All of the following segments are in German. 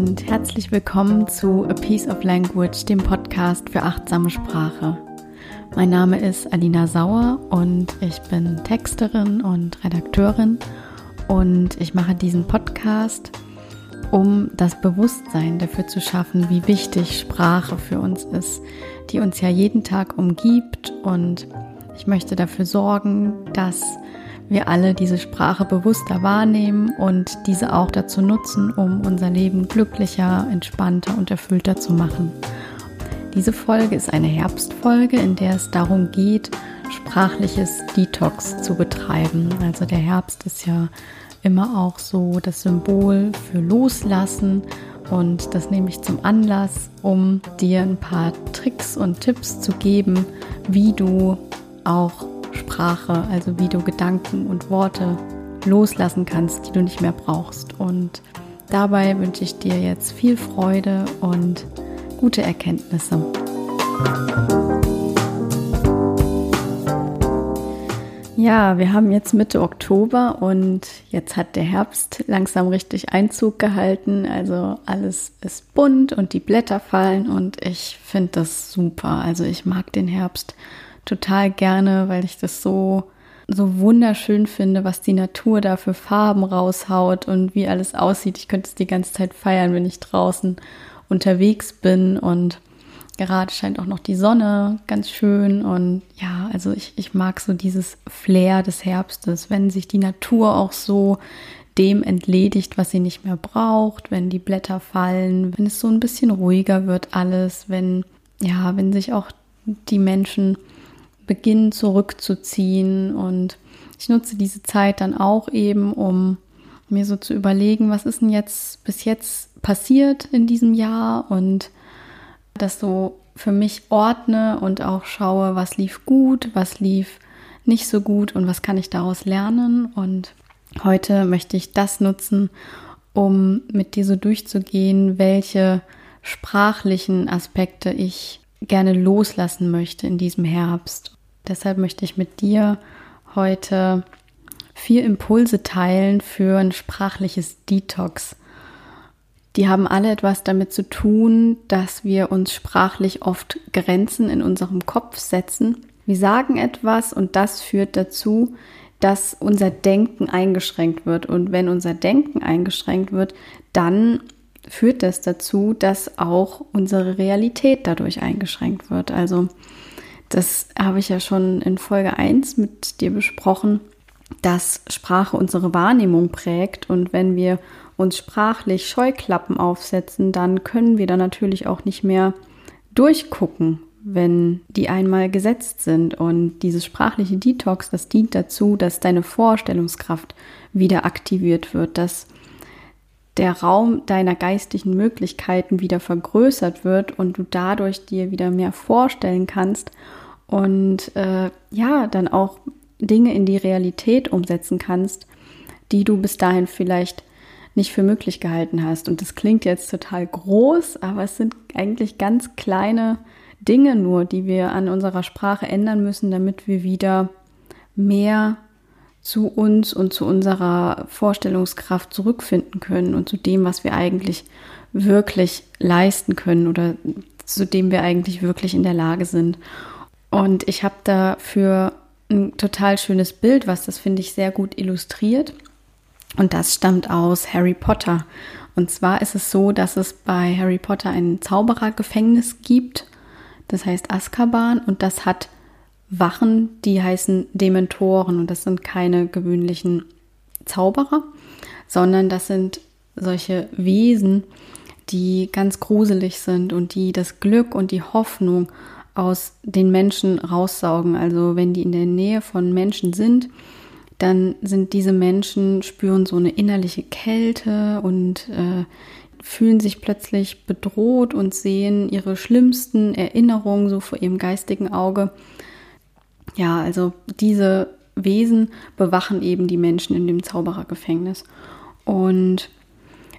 und herzlich willkommen zu A Piece of Language, dem Podcast für achtsame Sprache. Mein Name ist Alina Sauer und ich bin Texterin und Redakteurin und ich mache diesen Podcast, um das Bewusstsein dafür zu schaffen, wie wichtig Sprache für uns ist, die uns ja jeden Tag umgibt und ich möchte dafür sorgen, dass wir alle diese Sprache bewusster wahrnehmen und diese auch dazu nutzen, um unser Leben glücklicher, entspannter und erfüllter zu machen. Diese Folge ist eine Herbstfolge, in der es darum geht, sprachliches Detox zu betreiben. Also der Herbst ist ja immer auch so das Symbol für Loslassen und das nehme ich zum Anlass, um dir ein paar Tricks und Tipps zu geben, wie du auch Sprache, also wie du Gedanken und Worte loslassen kannst, die du nicht mehr brauchst. Und dabei wünsche ich dir jetzt viel Freude und gute Erkenntnisse. Ja, wir haben jetzt Mitte Oktober und jetzt hat der Herbst langsam richtig Einzug gehalten. Also alles ist bunt und die Blätter fallen und ich finde das super. Also ich mag den Herbst total gerne, weil ich das so so wunderschön finde, was die Natur da für Farben raushaut und wie alles aussieht. Ich könnte es die ganze Zeit feiern, wenn ich draußen unterwegs bin und gerade scheint auch noch die Sonne ganz schön und ja, also ich, ich mag so dieses Flair des Herbstes, wenn sich die Natur auch so dem entledigt, was sie nicht mehr braucht, wenn die Blätter fallen, wenn es so ein bisschen ruhiger wird alles, wenn ja, wenn sich auch die Menschen beginnen zurückzuziehen. Und ich nutze diese Zeit dann auch eben, um mir so zu überlegen, was ist denn jetzt bis jetzt passiert in diesem Jahr und das so für mich ordne und auch schaue, was lief gut, was lief nicht so gut und was kann ich daraus lernen. Und heute möchte ich das nutzen, um mit dir so durchzugehen, welche sprachlichen Aspekte ich gerne loslassen möchte in diesem Herbst. Deshalb möchte ich mit dir heute vier Impulse teilen für ein sprachliches Detox. Die haben alle etwas damit zu tun, dass wir uns sprachlich oft Grenzen in unserem Kopf setzen. Wir sagen etwas und das führt dazu, dass unser Denken eingeschränkt wird. Und wenn unser Denken eingeschränkt wird, dann führt das dazu, dass auch unsere Realität dadurch eingeschränkt wird. Also das habe ich ja schon in Folge 1 mit dir besprochen, dass Sprache unsere Wahrnehmung prägt und wenn wir uns sprachlich Scheuklappen aufsetzen, dann können wir da natürlich auch nicht mehr durchgucken, wenn die einmal gesetzt sind. Und dieses sprachliche Detox, das dient dazu, dass deine Vorstellungskraft wieder aktiviert wird, dass der Raum deiner geistigen Möglichkeiten wieder vergrößert wird und du dadurch dir wieder mehr vorstellen kannst und äh, ja, dann auch Dinge in die Realität umsetzen kannst, die du bis dahin vielleicht nicht für möglich gehalten hast. Und das klingt jetzt total groß, aber es sind eigentlich ganz kleine Dinge nur, die wir an unserer Sprache ändern müssen, damit wir wieder mehr zu uns und zu unserer Vorstellungskraft zurückfinden können und zu dem, was wir eigentlich wirklich leisten können oder zu dem wir eigentlich wirklich in der Lage sind. Und ich habe dafür ein total schönes Bild, was das finde ich sehr gut illustriert. Und das stammt aus Harry Potter. Und zwar ist es so, dass es bei Harry Potter ein Zauberergefängnis gibt. Das heißt Azkaban und das hat Wachen, die heißen Dementoren. Und das sind keine gewöhnlichen Zauberer, sondern das sind solche Wesen, die ganz gruselig sind und die das Glück und die Hoffnung aus den Menschen raussaugen. Also wenn die in der Nähe von Menschen sind, dann sind diese Menschen, spüren so eine innerliche Kälte und äh, fühlen sich plötzlich bedroht und sehen ihre schlimmsten Erinnerungen so vor ihrem geistigen Auge. Ja, also diese Wesen bewachen eben die Menschen in dem Zauberergefängnis. Und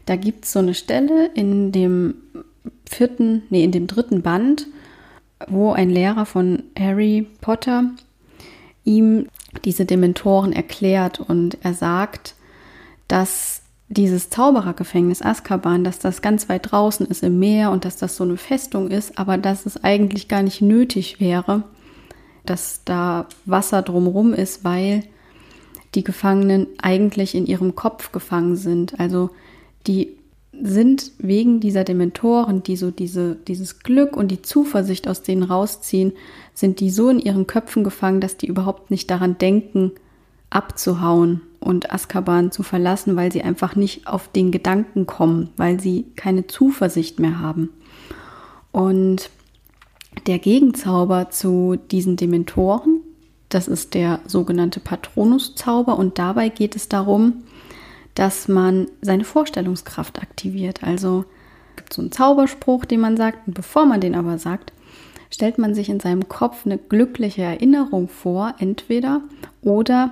da gibt es so eine Stelle in dem vierten, nee, in dem dritten Band, wo ein Lehrer von Harry Potter ihm diese Dementoren erklärt und er sagt, dass dieses Zauberergefängnis Azkaban, dass das ganz weit draußen ist im Meer und dass das so eine Festung ist, aber dass es eigentlich gar nicht nötig wäre, dass da Wasser drumherum ist, weil die Gefangenen eigentlich in ihrem Kopf gefangen sind. Also die sind wegen dieser Dementoren, die so diese, dieses Glück und die Zuversicht aus denen rausziehen, sind die so in ihren Köpfen gefangen, dass die überhaupt nicht daran denken, abzuhauen und Azkaban zu verlassen, weil sie einfach nicht auf den Gedanken kommen, weil sie keine Zuversicht mehr haben. Und der Gegenzauber zu diesen Dementoren, das ist der sogenannte Patronuszauber und dabei geht es darum, dass man seine Vorstellungskraft aktiviert. Also gibt so einen Zauberspruch, den man sagt, und bevor man den aber sagt, stellt man sich in seinem Kopf eine glückliche Erinnerung vor, entweder oder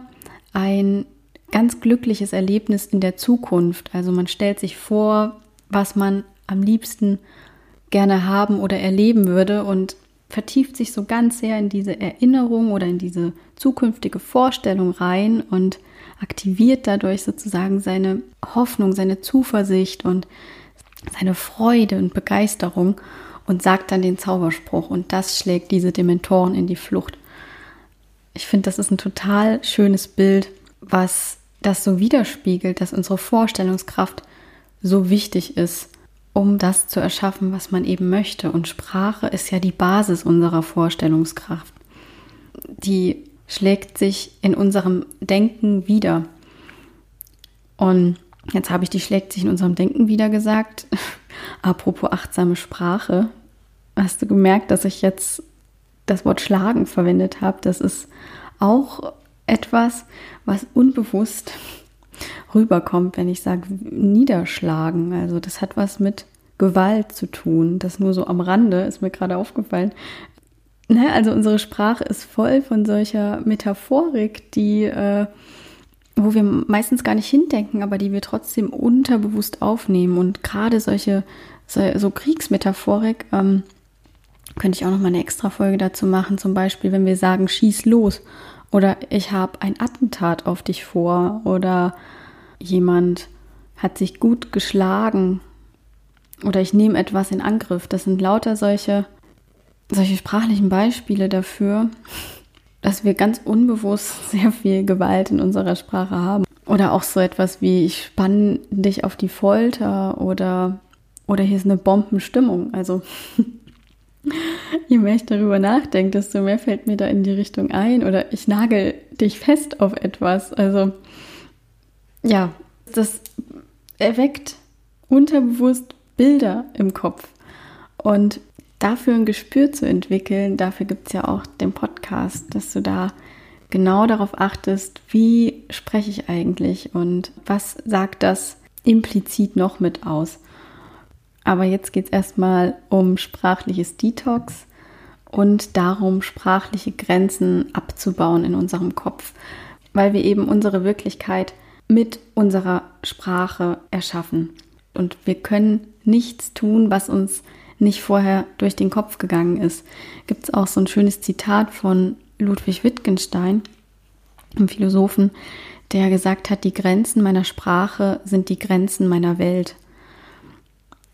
ein ganz glückliches Erlebnis in der Zukunft. Also man stellt sich vor, was man am liebsten gerne haben oder erleben würde und vertieft sich so ganz sehr in diese Erinnerung oder in diese zukünftige Vorstellung rein und aktiviert dadurch sozusagen seine Hoffnung, seine Zuversicht und seine Freude und Begeisterung und sagt dann den Zauberspruch und das schlägt diese Dementoren in die Flucht. Ich finde, das ist ein total schönes Bild, was das so widerspiegelt, dass unsere Vorstellungskraft so wichtig ist, um das zu erschaffen, was man eben möchte. Und Sprache ist ja die Basis unserer Vorstellungskraft. Die schlägt sich in unserem Denken wieder. Und jetzt habe ich, die schlägt sich in unserem Denken wieder gesagt. Apropos achtsame Sprache. Hast du gemerkt, dass ich jetzt das Wort schlagen verwendet habe? Das ist auch etwas, was unbewusst rüberkommt, wenn ich sage niederschlagen. Also das hat was mit Gewalt zu tun. Das nur so am Rande ist mir gerade aufgefallen. Ne, also unsere Sprache ist voll von solcher Metaphorik, die, äh, wo wir meistens gar nicht hindenken, aber die wir trotzdem unterbewusst aufnehmen. Und gerade solche, so, so Kriegsmetaphorik, ähm, könnte ich auch noch mal eine extra Folge dazu machen. Zum Beispiel, wenn wir sagen, schieß los oder ich habe ein Attentat auf dich vor oder jemand hat sich gut geschlagen oder ich nehme etwas in Angriff. Das sind lauter solche solche sprachlichen Beispiele dafür, dass wir ganz unbewusst sehr viel Gewalt in unserer Sprache haben. Oder auch so etwas wie, ich spanne dich auf die Folter oder, oder hier ist eine Bombenstimmung. Also je mehr ich darüber nachdenke, desto mehr fällt mir da in die Richtung ein. Oder ich nagel dich fest auf etwas. Also ja, das erweckt unterbewusst Bilder im Kopf. Und dafür ein Gespür zu entwickeln, dafür gibt es ja auch den Podcast, dass du da genau darauf achtest, wie spreche ich eigentlich und was sagt das implizit noch mit aus. Aber jetzt geht es erstmal um sprachliches Detox und darum, sprachliche Grenzen abzubauen in unserem Kopf, weil wir eben unsere Wirklichkeit mit unserer Sprache erschaffen. Und wir können nichts tun, was uns nicht vorher durch den Kopf gegangen ist. Gibt es auch so ein schönes Zitat von Ludwig Wittgenstein, einem Philosophen, der gesagt hat, die Grenzen meiner Sprache sind die Grenzen meiner Welt.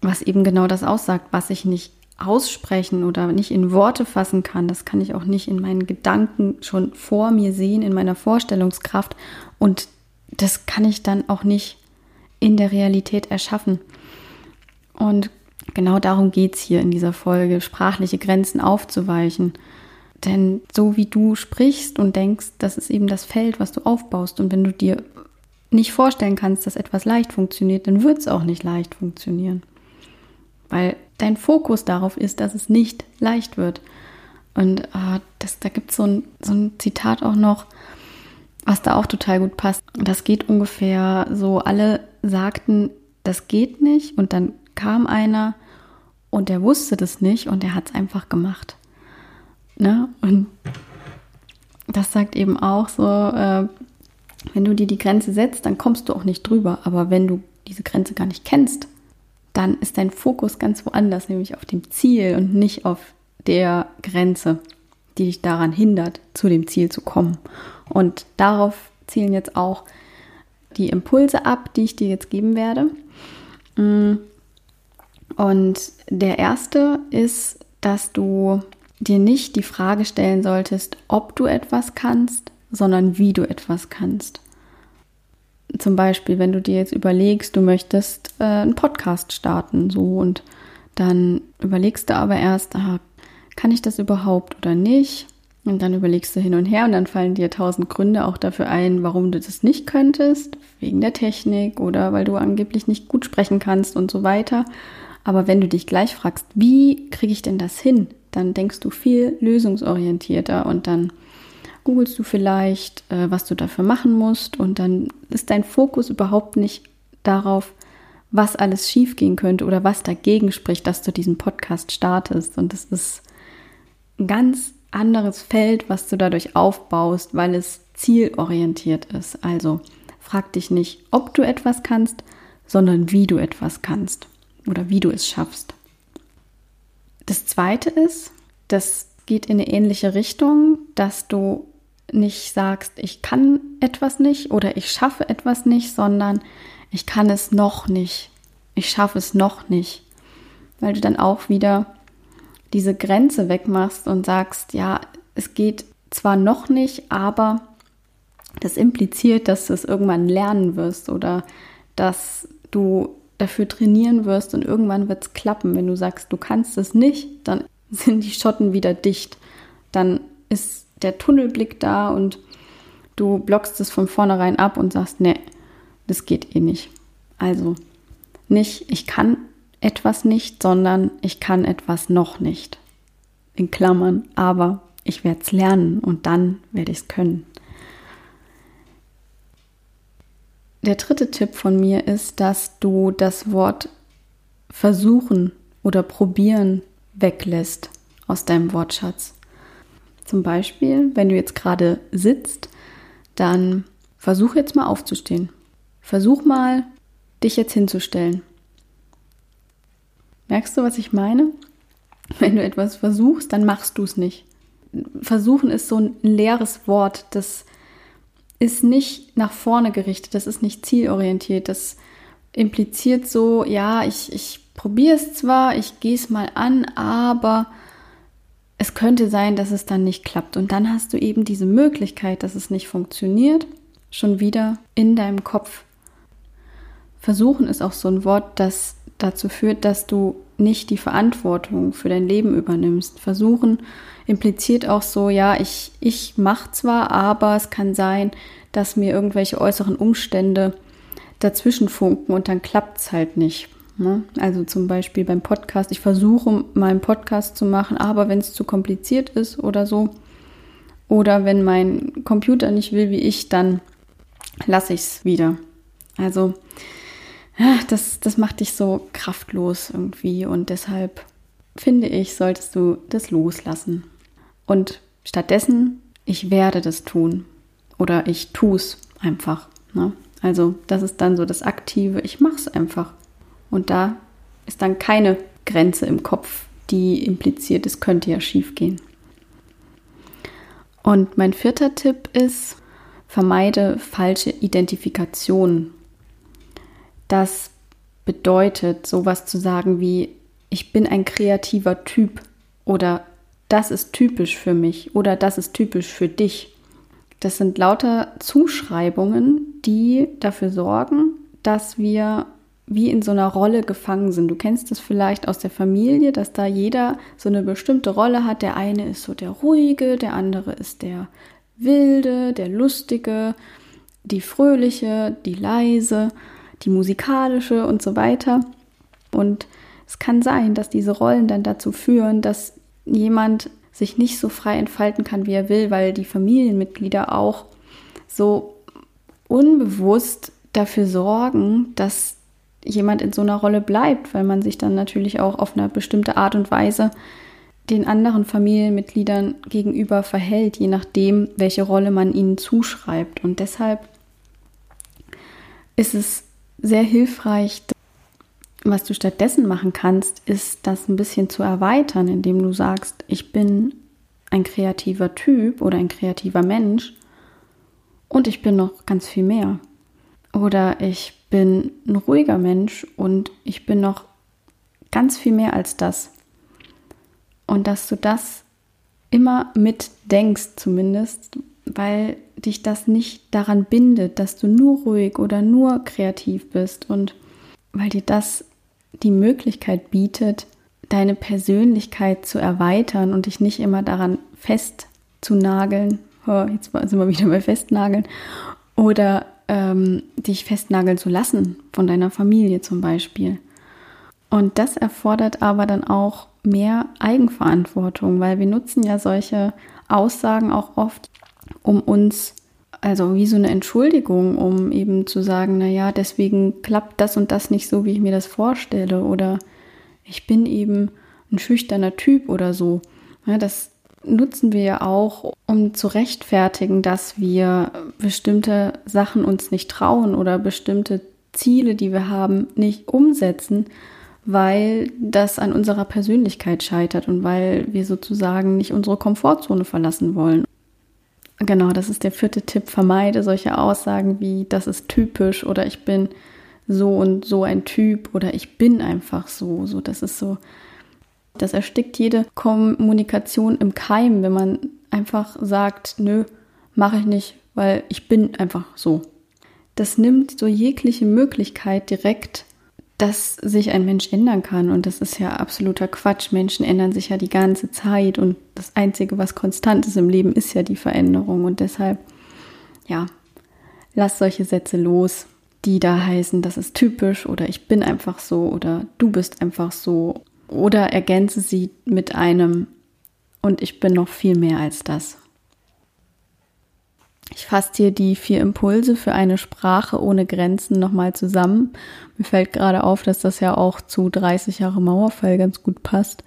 Was eben genau das aussagt, was ich nicht aussprechen oder nicht in Worte fassen kann, das kann ich auch nicht in meinen Gedanken schon vor mir sehen, in meiner Vorstellungskraft und das kann ich dann auch nicht in der Realität erschaffen. Und Genau darum geht es hier in dieser Folge, sprachliche Grenzen aufzuweichen. Denn so wie du sprichst und denkst, das ist eben das Feld, was du aufbaust. Und wenn du dir nicht vorstellen kannst, dass etwas leicht funktioniert, dann wird es auch nicht leicht funktionieren. Weil dein Fokus darauf ist, dass es nicht leicht wird. Und äh, das, da gibt so es so ein Zitat auch noch, was da auch total gut passt. Das geht ungefähr so, alle sagten, das geht nicht. Und dann kam einer und der wusste das nicht und der hat es einfach gemacht. Ne? Und das sagt eben auch so, äh, wenn du dir die Grenze setzt, dann kommst du auch nicht drüber. Aber wenn du diese Grenze gar nicht kennst, dann ist dein Fokus ganz woanders, nämlich auf dem Ziel und nicht auf der Grenze, die dich daran hindert, zu dem Ziel zu kommen. Und darauf zielen jetzt auch die Impulse ab, die ich dir jetzt geben werde. Und der erste ist, dass du dir nicht die Frage stellen solltest, ob du etwas kannst, sondern wie du etwas kannst. Zum Beispiel, wenn du dir jetzt überlegst, du möchtest äh, einen Podcast starten, so und dann überlegst du aber erst, aha, kann ich das überhaupt oder nicht? Und dann überlegst du hin und her und dann fallen dir tausend Gründe auch dafür ein, warum du das nicht könntest, wegen der Technik oder weil du angeblich nicht gut sprechen kannst und so weiter. Aber wenn du dich gleich fragst, wie kriege ich denn das hin, dann denkst du viel lösungsorientierter und dann googelst du vielleicht, äh, was du dafür machen musst und dann ist dein Fokus überhaupt nicht darauf, was alles schiefgehen könnte oder was dagegen spricht, dass du diesen Podcast startest. Und das ist ein ganz anderes Feld, was du dadurch aufbaust, weil es zielorientiert ist. Also frag dich nicht, ob du etwas kannst, sondern wie du etwas kannst oder wie du es schaffst. Das zweite ist, das geht in eine ähnliche Richtung, dass du nicht sagst, ich kann etwas nicht oder ich schaffe etwas nicht, sondern ich kann es noch nicht. Ich schaffe es noch nicht. Weil du dann auch wieder diese Grenze wegmachst und sagst, ja, es geht zwar noch nicht, aber das impliziert, dass du es irgendwann lernen wirst oder dass du dafür trainieren wirst und irgendwann wird es klappen. Wenn du sagst, du kannst es nicht, dann sind die Schotten wieder dicht. Dann ist der Tunnelblick da und du blockst es von vornherein ab und sagst, nee, das geht eh nicht. Also nicht, ich kann etwas nicht, sondern ich kann etwas noch nicht. In Klammern, aber ich werde es lernen und dann werde ich es können. Der dritte Tipp von mir ist, dass du das Wort versuchen oder probieren weglässt aus deinem Wortschatz. Zum Beispiel, wenn du jetzt gerade sitzt, dann versuch jetzt mal aufzustehen. Versuch mal, dich jetzt hinzustellen. Merkst du, was ich meine? Wenn du etwas versuchst, dann machst du es nicht. Versuchen ist so ein leeres Wort, das ist nicht nach vorne gerichtet, das ist nicht zielorientiert, das impliziert so, ja, ich, ich probiere es zwar, ich gehe es mal an, aber es könnte sein, dass es dann nicht klappt. Und dann hast du eben diese Möglichkeit, dass es nicht funktioniert, schon wieder in deinem Kopf. Versuchen ist auch so ein Wort, das dazu führt, dass du nicht die Verantwortung für dein Leben übernimmst. Versuchen impliziert auch so, ja, ich, ich mache zwar, aber es kann sein, dass mir irgendwelche äußeren Umstände dazwischen funken und dann klappt es halt nicht. Ne? Also zum Beispiel beim Podcast, ich versuche mal einen Podcast zu machen, aber wenn es zu kompliziert ist oder so, oder wenn mein Computer nicht will wie ich, dann lasse ich es wieder. Also das, das macht dich so kraftlos irgendwie und deshalb finde ich, solltest du das loslassen. Und stattdessen, ich werde das tun oder ich tue es einfach. Ne? Also das ist dann so das Aktive, ich mache es einfach. Und da ist dann keine Grenze im Kopf, die impliziert, es könnte ja schief gehen. Und mein vierter Tipp ist, vermeide falsche Identifikation das bedeutet, sowas zu sagen wie, ich bin ein kreativer Typ oder das ist typisch für mich oder das ist typisch für dich. Das sind lauter Zuschreibungen, die dafür sorgen, dass wir wie in so einer Rolle gefangen sind. Du kennst das vielleicht aus der Familie, dass da jeder so eine bestimmte Rolle hat. Der eine ist so der ruhige, der andere ist der wilde, der lustige, die fröhliche, die leise die musikalische und so weiter. Und es kann sein, dass diese Rollen dann dazu führen, dass jemand sich nicht so frei entfalten kann, wie er will, weil die Familienmitglieder auch so unbewusst dafür sorgen, dass jemand in so einer Rolle bleibt, weil man sich dann natürlich auch auf eine bestimmte Art und Weise den anderen Familienmitgliedern gegenüber verhält, je nachdem, welche Rolle man ihnen zuschreibt. Und deshalb ist es sehr hilfreich. Was du stattdessen machen kannst, ist das ein bisschen zu erweitern, indem du sagst, ich bin ein kreativer Typ oder ein kreativer Mensch und ich bin noch ganz viel mehr. Oder ich bin ein ruhiger Mensch und ich bin noch ganz viel mehr als das. Und dass du das immer mitdenkst zumindest, weil dich das nicht daran bindet, dass du nur ruhig oder nur kreativ bist und weil dir das die Möglichkeit bietet, deine Persönlichkeit zu erweitern und dich nicht immer daran festzunageln. Oh, jetzt sind wir wieder bei Festnageln. Oder ähm, dich festnageln zu lassen von deiner Familie zum Beispiel. Und das erfordert aber dann auch mehr Eigenverantwortung, weil wir nutzen ja solche Aussagen auch oft, um uns, also wie so eine Entschuldigung, um eben zu sagen, naja, deswegen klappt das und das nicht so, wie ich mir das vorstelle. Oder ich bin eben ein schüchterner Typ oder so. Ja, das nutzen wir ja auch, um zu rechtfertigen, dass wir bestimmte Sachen uns nicht trauen oder bestimmte Ziele, die wir haben, nicht umsetzen, weil das an unserer Persönlichkeit scheitert und weil wir sozusagen nicht unsere Komfortzone verlassen wollen. Genau, das ist der vierte Tipp. Vermeide solche Aussagen wie, das ist typisch oder ich bin so und so ein Typ oder ich bin einfach so. So, das ist so, das erstickt jede Kommunikation im Keim, wenn man einfach sagt, nö, mache ich nicht, weil ich bin einfach so. Das nimmt so jegliche Möglichkeit direkt dass sich ein Mensch ändern kann. Und das ist ja absoluter Quatsch. Menschen ändern sich ja die ganze Zeit und das Einzige, was konstant ist im Leben, ist ja die Veränderung. Und deshalb, ja, lass solche Sätze los, die da heißen, das ist typisch oder ich bin einfach so oder du bist einfach so. Oder ergänze sie mit einem und ich bin noch viel mehr als das. Ich fasse hier die vier Impulse für eine Sprache ohne Grenzen nochmal zusammen. Mir fällt gerade auf, dass das ja auch zu 30 Jahre Mauerfall ganz gut passt.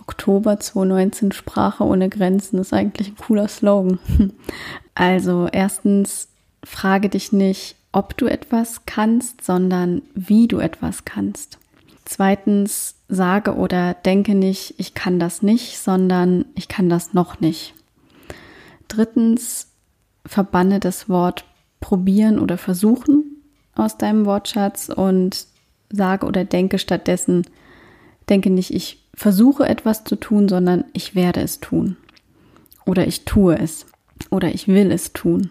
Oktober 2019 Sprache ohne Grenzen ist eigentlich ein cooler Slogan. Also erstens, frage dich nicht, ob du etwas kannst, sondern wie du etwas kannst. Zweitens, sage oder denke nicht, ich kann das nicht, sondern ich kann das noch nicht. Drittens, verbanne das Wort probieren oder versuchen aus deinem Wortschatz und sage oder denke stattdessen, denke nicht, ich versuche etwas zu tun, sondern ich werde es tun. Oder ich tue es. Oder ich will es tun.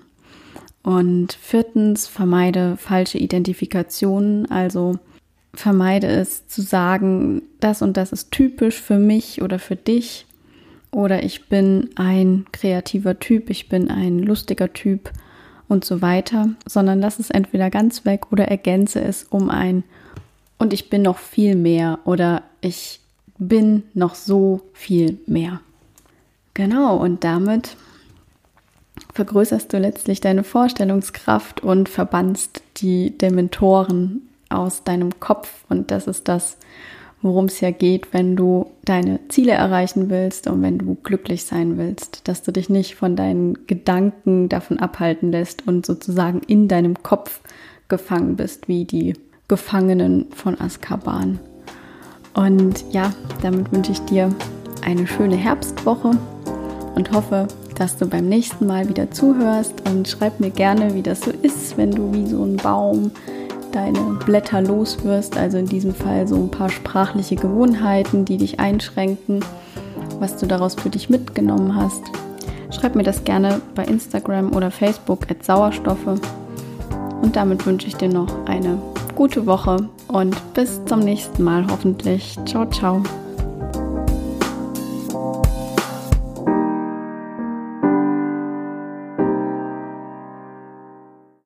Und viertens, vermeide falsche Identifikationen, also vermeide es zu sagen, das und das ist typisch für mich oder für dich, oder ich bin ein kreativer Typ, ich bin ein lustiger Typ und so weiter, sondern lass es entweder ganz weg oder ergänze es um ein und ich bin noch viel mehr oder ich bin noch so viel mehr. Genau, und damit vergrößerst du letztlich deine Vorstellungskraft und verbannst die Dementoren aus deinem Kopf. Und das ist das, worum es ja geht, wenn du deine Ziele erreichen willst und wenn du glücklich sein willst, dass du dich nicht von deinen Gedanken davon abhalten lässt und sozusagen in deinem Kopf gefangen bist, wie die Gefangenen von Azkaban. Und ja, damit wünsche ich dir eine schöne Herbstwoche und hoffe, dass du beim nächsten Mal wieder zuhörst und schreib mir gerne, wie das so ist, wenn du wie so ein Baum deine Blätter los wirst. Also in diesem Fall so ein paar sprachliche Gewohnheiten, die dich einschränken, was du daraus für dich mitgenommen hast. Schreib mir das gerne bei Instagram oder Facebook at Sauerstoffe. Und damit wünsche ich dir noch eine gute Woche und bis zum nächsten Mal hoffentlich. Ciao, ciao.